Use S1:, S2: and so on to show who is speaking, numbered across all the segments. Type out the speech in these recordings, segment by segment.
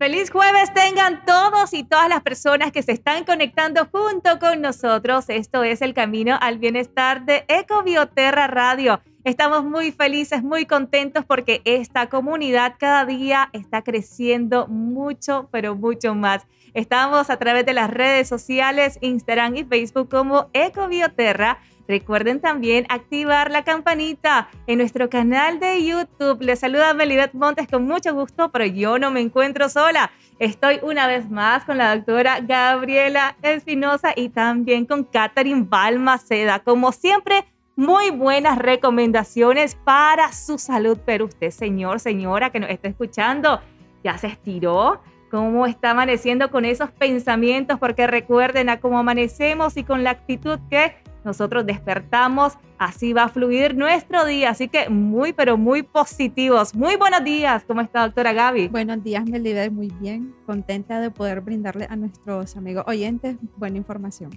S1: Feliz jueves tengan todos y todas las personas que se están conectando junto con nosotros. Esto es el camino al bienestar de Ecobioterra Radio. Estamos muy felices, muy contentos porque esta comunidad cada día está creciendo mucho, pero mucho más. Estamos a través de las redes sociales, Instagram y Facebook como Ecobioterra Recuerden también activar la campanita en nuestro canal de YouTube. Les saluda Melibet Montes con mucho gusto, pero yo no me encuentro sola. Estoy una vez más con la doctora Gabriela Espinosa y también con Catherine Balmaceda. Como siempre, muy buenas recomendaciones para su salud. Pero usted, señor, señora que nos está escuchando, ya se estiró. ¿Cómo está amaneciendo con esos pensamientos? Porque recuerden a cómo amanecemos y con la actitud que nosotros despertamos, así va a fluir nuestro día. Así que muy, pero muy positivos. Muy buenos días. ¿Cómo está, doctora Gaby?
S2: Buenos días, Melibet. Muy bien. Contenta de poder brindarle a nuestros amigos oyentes buena información.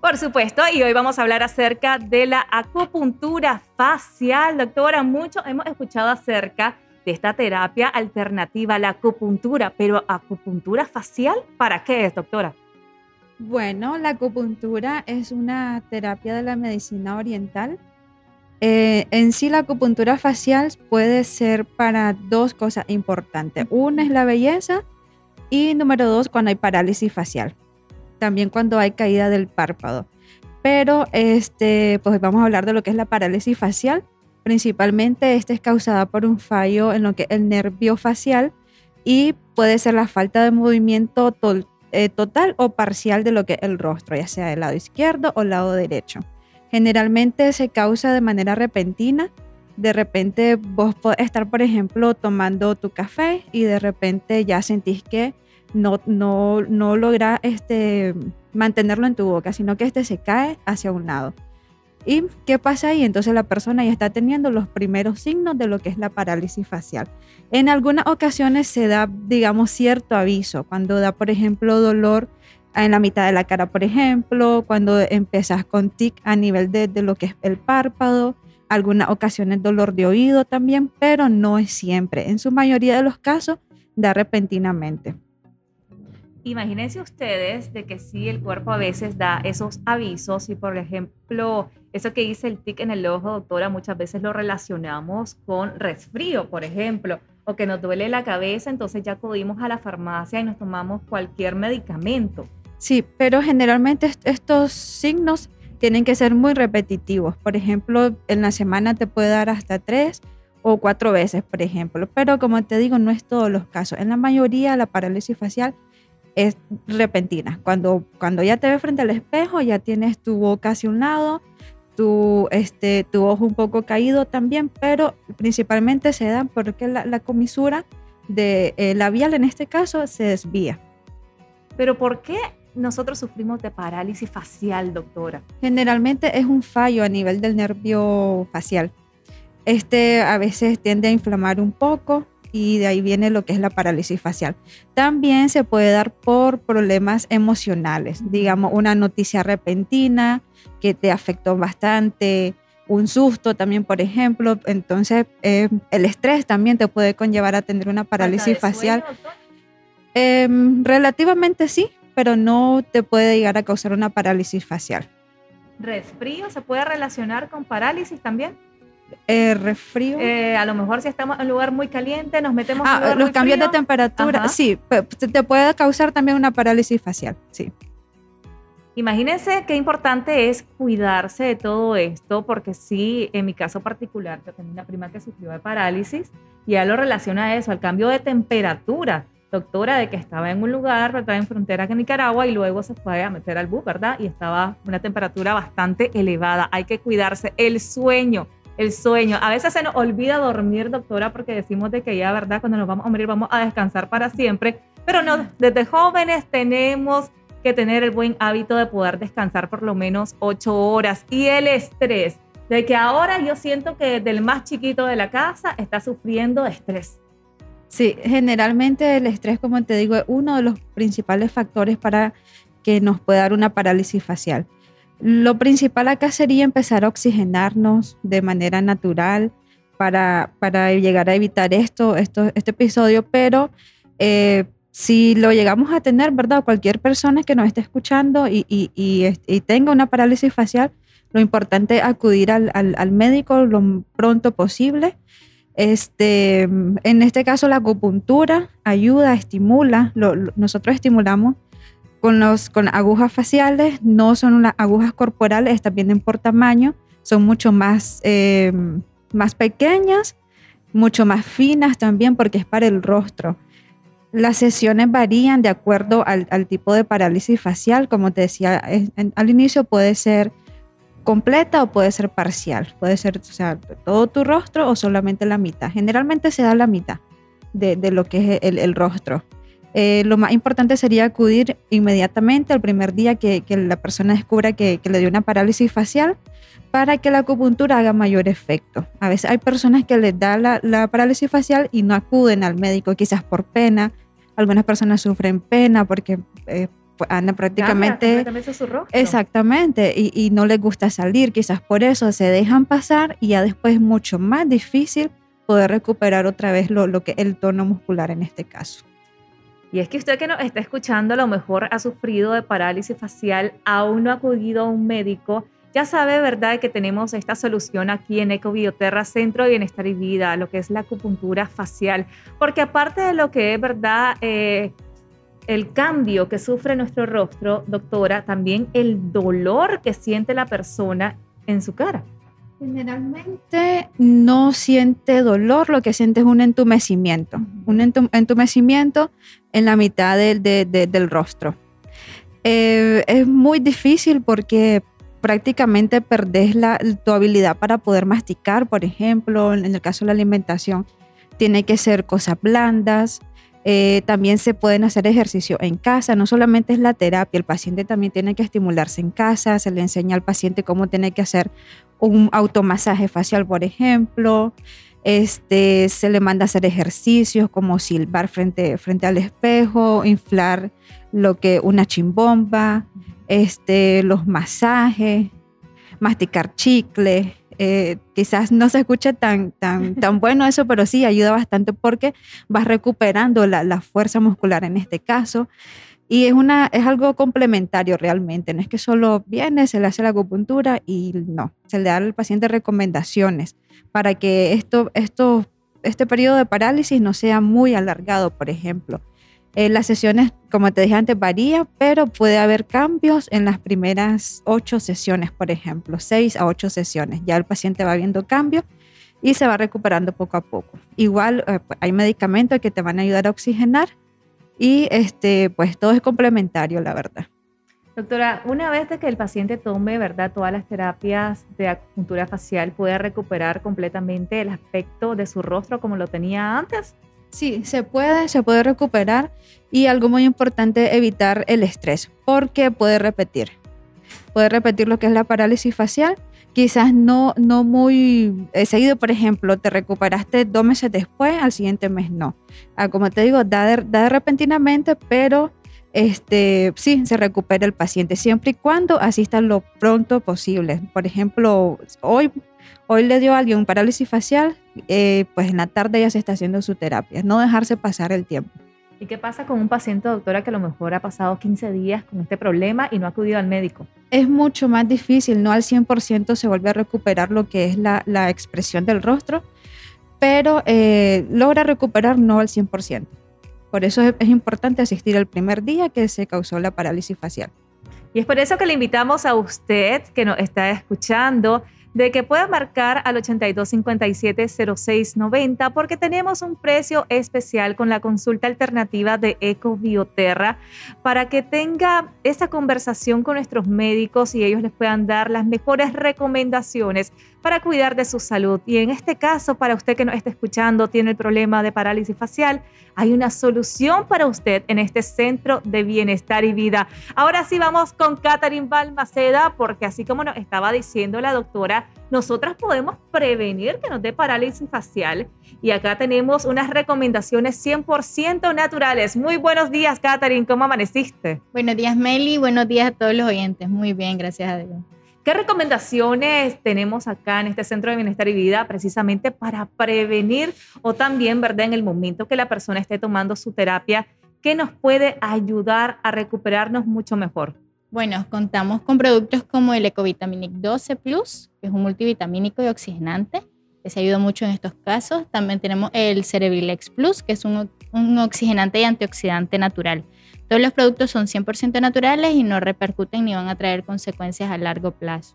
S1: Por supuesto, y hoy vamos a hablar acerca de la acupuntura facial. Doctora, mucho hemos escuchado acerca de esta terapia alternativa, la acupuntura, pero acupuntura facial, ¿para qué es, doctora?
S2: Bueno, la acupuntura es una terapia de la medicina oriental. Eh, en sí, la acupuntura facial puede ser para dos cosas importantes. Una es la belleza y número dos, cuando hay parálisis facial. También cuando hay caída del párpado. Pero este, pues vamos a hablar de lo que es la parálisis facial. Principalmente esta es causada por un fallo en lo que el nervio facial y puede ser la falta de movimiento eh, total o parcial de lo que el rostro, ya sea del lado izquierdo o lado derecho. Generalmente se causa de manera repentina. De repente vos podés estar, por ejemplo, tomando tu café y de repente ya sentís que no, no, no logra este, mantenerlo en tu boca, sino que este se cae hacia un lado. ¿Y qué pasa ahí? Entonces la persona ya está teniendo los primeros signos de lo que es la parálisis facial. En algunas ocasiones se da, digamos, cierto aviso, cuando da, por ejemplo, dolor en la mitad de la cara, por ejemplo, cuando empiezas con tic a nivel de, de lo que es el párpado, algunas ocasiones dolor de oído también, pero no es siempre. En su mayoría de los casos da repentinamente
S1: imagínense ustedes de que si el cuerpo a veces da esos avisos y por ejemplo, eso que dice el tic en el ojo, doctora, muchas veces lo relacionamos con resfrío, por ejemplo, o que nos duele la cabeza, entonces ya acudimos a la farmacia y nos tomamos cualquier medicamento.
S2: Sí, pero generalmente estos signos tienen que ser muy repetitivos. Por ejemplo, en la semana te puede dar hasta tres o cuatro veces, por ejemplo. Pero como te digo, no es todos los casos. En la mayoría la parálisis facial es repentina. Cuando, cuando ya te ves frente al espejo, ya tienes tu boca hacia un lado, tu, este, tu ojo un poco caído también, pero principalmente se da porque la, comisura de eh, labial en este caso se desvía.
S1: Pero ¿por qué nosotros sufrimos de parálisis facial, doctora?
S2: Generalmente es un fallo a nivel del nervio facial. Este a veces tiende a inflamar un poco, y de ahí viene lo que es la parálisis facial. También se puede dar por problemas emocionales, digamos una noticia repentina que te afectó bastante, un susto también, por ejemplo. Entonces, eh, el estrés también te puede conllevar a tener una parálisis facial. Em, relativamente sí, pero no te puede llegar a causar una parálisis facial.
S1: ¿Resfrío se puede relacionar con parálisis también?
S2: Eh, refrío.
S1: Eh, a lo mejor si estamos en un lugar muy caliente, nos metemos
S2: ah,
S1: en
S2: Los cambios de temperatura, sí, te puede causar también una parálisis facial, sí.
S1: Imagínense qué importante es cuidarse de todo esto, porque sí, en mi caso particular, yo tenía una prima que sufrió de parálisis y ya lo relaciona a eso, al cambio de temperatura. Doctora, de que estaba en un lugar, estaba en frontera con Nicaragua y luego se fue a meter al bus, ¿verdad? Y estaba una temperatura bastante elevada. Hay que cuidarse. El sueño, el sueño. A veces se nos olvida dormir, doctora, porque decimos de que ya, ¿verdad? Cuando nos vamos a morir vamos a descansar para siempre. Pero no, desde jóvenes tenemos que tener el buen hábito de poder descansar por lo menos ocho horas. Y el estrés, de que ahora yo siento que del más chiquito de la casa está sufriendo estrés.
S2: Sí, generalmente el estrés, como te digo, es uno de los principales factores para que nos pueda dar una parálisis facial. Lo principal acá sería empezar a oxigenarnos de manera natural para, para llegar a evitar esto, esto, este episodio, pero eh, si lo llegamos a tener, ¿verdad? Cualquier persona que nos esté escuchando y, y, y, tenga una parálisis facial, lo importante es acudir al, al, al, médico lo pronto posible. Este, en este caso, la acupuntura ayuda, estimula, nosotros estimulamos con, los, con agujas faciales, no son las agujas corporales, estas vienen por tamaño, son mucho más, eh, más pequeñas, mucho más finas también porque es para el rostro. Las sesiones varían de acuerdo al, tipo de parálisis facial. Como te decía al inicio, puede ser completa o puede ser parcial. Puede ser o sea, todo tu rostro o solamente la mitad. Generalmente se da la mitad de, lo que es el, rostro. Eh, lo más importante sería acudir inmediatamente al primer día que, la persona descubra que, le dio una parálisis facial para que la acupuntura haga mayor efecto. A veces hay personas que les da la, la parálisis facial y no acuden al médico, quizás por pena, algunas personas sufren pena porque eh, pues, andan prácticamente... Exactamente, y, y, no les gusta salir, quizás por eso se dejan pasar y ya después es mucho más difícil poder recuperar otra vez lo, lo que el tono muscular en este caso.
S1: Y es que usted que nos está escuchando a lo mejor ha sufrido de parálisis facial, aún no ha acudido a un médico ya sabe, ¿verdad?, que tenemos esta solución aquí en Ecobioterra, Centro de Bienestar y Vida, lo que es la acupuntura facial, porque aparte de lo que es, ¿verdad?, eh, el cambio que sufre nuestro rostro, doctora, también el dolor que siente la persona en su cara.
S2: Generalmente no siente dolor, lo que siente es un entumecimiento, un entumecimiento en la mitad del rostro. Eh, es muy difícil porque prácticamente perdés la, tu habilidad para poder masticar, por ejemplo, en el caso de la alimentación, tiene que ser cosas blandas. Eh, también se pueden hacer ejercicio en casa, no solamente es la terapia, el paciente también tiene que estimularse en casa, se le enseña al paciente cómo tiene que hacer un automasaje facial, por ejemplo. Este, se le manda a hacer ejercicios como silbar frente, frente al espejo, inflar lo que una chimbomba, este, los masajes, masticar chicle. Eh, quizás no se escuche tan, tan, tan bueno eso, pero sí ayuda bastante porque vas recuperando la, fuerza muscular en este caso. Y es, una, es algo complementario realmente, no es que solo viene, se le hace la acupuntura y no, se le da al paciente recomendaciones para que esto, esto, este periodo de parálisis no sea muy alargado, por ejemplo. Eh, las sesiones, como te dije antes, varía, pero puede haber cambios en las primeras ocho sesiones, por ejemplo, seis a ocho sesiones. Ya el paciente va viendo cambios y se va recuperando poco a poco. Igual eh, hay medicamentos que te van a ayudar a oxigenar y este, pues todo es complementario, la verdad.
S1: Doctora, una vez que el paciente tome, ¿verdad?, todas las terapias de acupuntura facial, ¿puede recuperar completamente el aspecto de su rostro como lo tenía antes?
S2: Sí, se puede, se puede recuperar y algo muy importante, evitar el estrés, porque puede repetir. Puede repetir lo que es la parálisis facial, quizás no, no muy eh, seguido, por ejemplo, te recuperaste dos meses después, al siguiente mes no. Ah, como te digo, da de, da repentinamente, pero este, sí, se recupera el paciente, siempre y cuando asista lo pronto posible. Por ejemplo, hoy Hoy le dio a alguien un parálisis facial, eh, pues en la tarde ya se está haciendo su terapia, no dejarse pasar el tiempo.
S1: ¿Y qué pasa con un paciente, doctora, que a lo mejor ha pasado 15 días con este problema y no ha acudido al médico?
S2: Es mucho más difícil, no al 100% se vuelve a recuperar lo que es la, expresión del rostro, pero eh, logra recuperar no al 100%. Por eso es importante asistir el primer día que se causó la parálisis facial.
S1: Y es por eso que le invitamos a usted que nos está escuchando de que pueda marcar al 8257-0690 porque tenemos un precio especial con la consulta alternativa de Ecobioterra para que tenga esa conversación con nuestros médicos y ellos les puedan dar las mejores recomendaciones para cuidar de su salud. Y en este caso, para usted que nos está escuchando, tiene el problema de parálisis facial, hay una solución para usted en este centro de bienestar y vida. Ahora sí vamos con Catherine Balmaceda, porque así como nos estaba diciendo la doctora, nosotras podemos prevenir que nos dé parálisis facial. Y acá tenemos unas recomendaciones 100% naturales. Muy buenos días, Catherine. ¿Cómo amaneciste?
S3: Buenos días, Meli. Buenos días a todos los oyentes. Muy bien, gracias a Dios.
S1: ¿Qué recomendaciones tenemos acá en este Centro de Bienestar y Vida precisamente para prevenir o también, ¿verdad? En el momento que la persona esté tomando su terapia, ¿qué nos puede ayudar a recuperarnos mucho mejor?
S3: Bueno, contamos con productos como el Ecovitaminic 12 Plus, que es un multivitamínico y oxigenante, que se ayuda mucho en estos casos. También tenemos el Cerevilex Plus, que es un, un oxigenante y antioxidante natural. Todos los productos son 100% naturales y no repercuten ni van a traer consecuencias a largo plazo.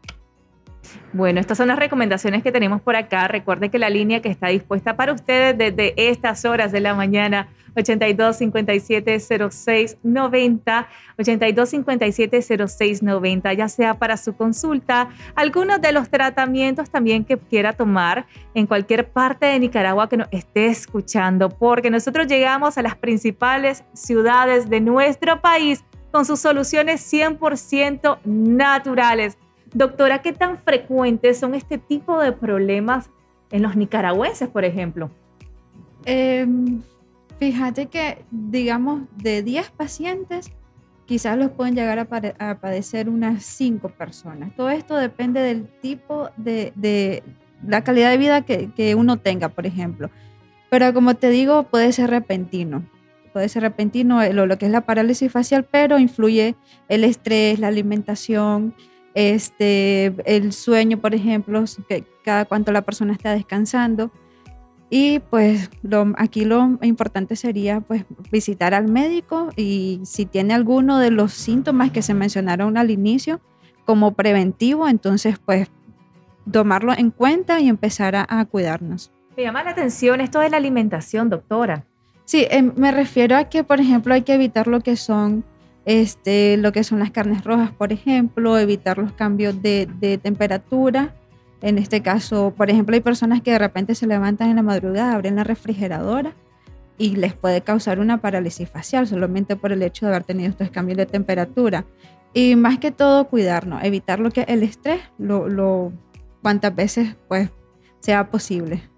S1: Bueno, estas son las recomendaciones que tenemos por acá. Recuerde que la línea que está dispuesta para ustedes desde estas horas de la mañana 82 57 06 90, 82 57 06 90, ya sea para su consulta, algunos de los tratamientos también que quiera tomar en cualquier parte de Nicaragua que nos esté escuchando, porque nosotros llegamos a las principales ciudades de nuestro país con sus soluciones 100% naturales. Doctora, ¿qué tan frecuentes son este tipo de problemas en los nicaragüenses, por ejemplo?
S2: Eh, fíjate que, digamos, de 10 pacientes, quizás los pueden llegar a, padecer unas 5 personas. Todo esto depende del tipo de, de la calidad de vida que, que, uno tenga, por ejemplo. Pero como te digo, puede ser repentino. Puede ser repentino lo, lo que es la parálisis facial, pero influye el estrés, la alimentación, este, el sueño, por ejemplo, que cada cuanto la persona está descansando. Y pues lo, aquí lo importante sería pues visitar al médico y si tiene alguno de los síntomas que se mencionaron al inicio como preventivo, entonces pues tomarlo en cuenta y empezar a, cuidarnos.
S1: Me llama la atención esto de la alimentación, doctora.
S2: Sí, em, me refiero a que, por ejemplo, hay que evitar lo que son este, lo que son las carnes rojas, por ejemplo, evitar los cambios de, temperatura. En este caso, por ejemplo, hay personas que de repente se levantan en la madrugada, abren la refrigeradora y les puede causar una parálisis facial solamente por el hecho de haber tenido estos cambios de temperatura. Y más que todo, cuidarnos, evitar lo que el estrés, lo, lo cuantas veces pues sea posible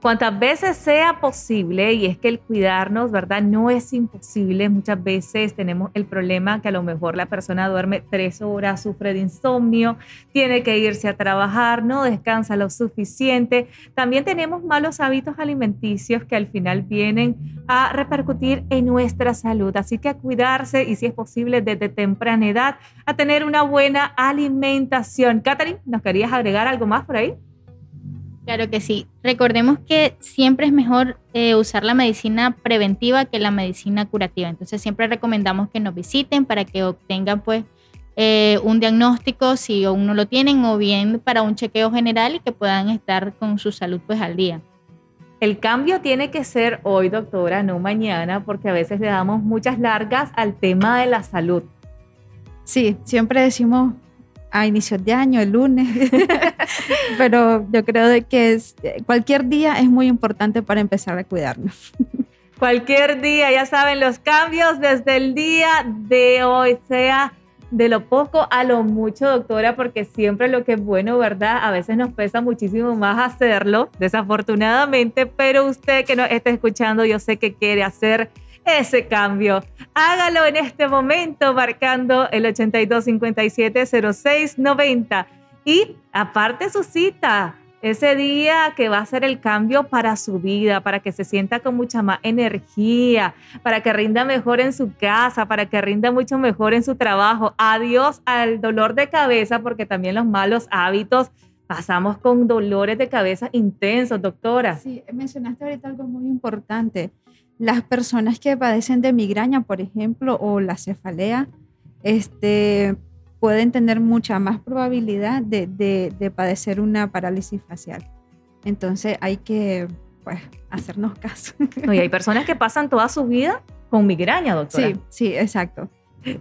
S1: cuantas veces sea posible, y es que el cuidarnos, ¿verdad? No es imposible. Muchas veces tenemos el problema que a lo mejor la persona duerme tres horas, sufre de insomnio, tiene que irse a trabajar, no descansa lo suficiente. También tenemos malos hábitos alimenticios que al final vienen a repercutir en nuestra salud. Así que a cuidarse y si es posible desde temprana edad, a tener una buena alimentación. Catherine, ¿nos querías agregar algo más por ahí?
S3: Claro que sí. Recordemos que siempre es mejor eh, usar la medicina preventiva que la medicina curativa. Entonces siempre recomendamos que nos visiten para que obtengan pues eh, un diagnóstico si aún no lo tienen o bien para un chequeo general y que puedan estar con su salud pues al día.
S1: El cambio tiene que ser hoy, doctora, no mañana, porque a veces le damos muchas largas al tema de la salud.
S2: Sí, siempre decimos a inicios de año, el lunes, pero yo creo de que es, cualquier día es muy importante para empezar a cuidarnos.
S1: Cualquier día, ya saben, los cambios desde el día de hoy, sea de lo poco a lo mucho, doctora, porque siempre lo que es bueno, ¿verdad? A veces nos pesa muchísimo más hacerlo, desafortunadamente, pero usted que nos está escuchando, yo sé que quiere hacer ese cambio. Hágalo en este momento marcando el 8257-0690 y aparte su cita. Ese día que va a ser el cambio para su vida, para que se sienta con mucha más energía, para que rinda mejor en su casa, para que rinda mucho mejor en su trabajo. Adiós al dolor de cabeza, porque también los malos hábitos pasamos con dolores de cabeza intensos, doctora.
S2: Sí, mencionaste ahorita algo muy importante las personas que padecen de migraña, por ejemplo, o la cefalea, este, pueden tener mucha más probabilidad de, de, padecer una parálisis facial. Entonces hay que pues, hacernos caso.
S1: y hay personas que pasan toda su vida con migraña, doctora.
S2: Sí, sí, exacto.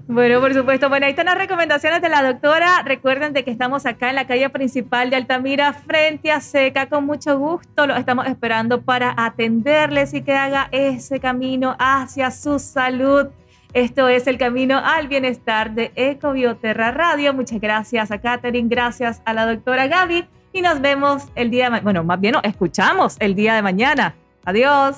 S1: Bueno, por supuesto. Bueno, ahí están las recomendaciones de la doctora. Recuerden de que estamos acá en la calle principal de Altamira, frente a Seca. Con mucho gusto lo estamos esperando para atenderles y que haga ese camino hacia su salud. Esto es el camino al bienestar de Ecobioterra Radio. Muchas gracias a Katherine, gracias a la doctora Gaby y nos vemos el día de mañana. Bueno, más bien escuchamos el día de mañana. Adiós.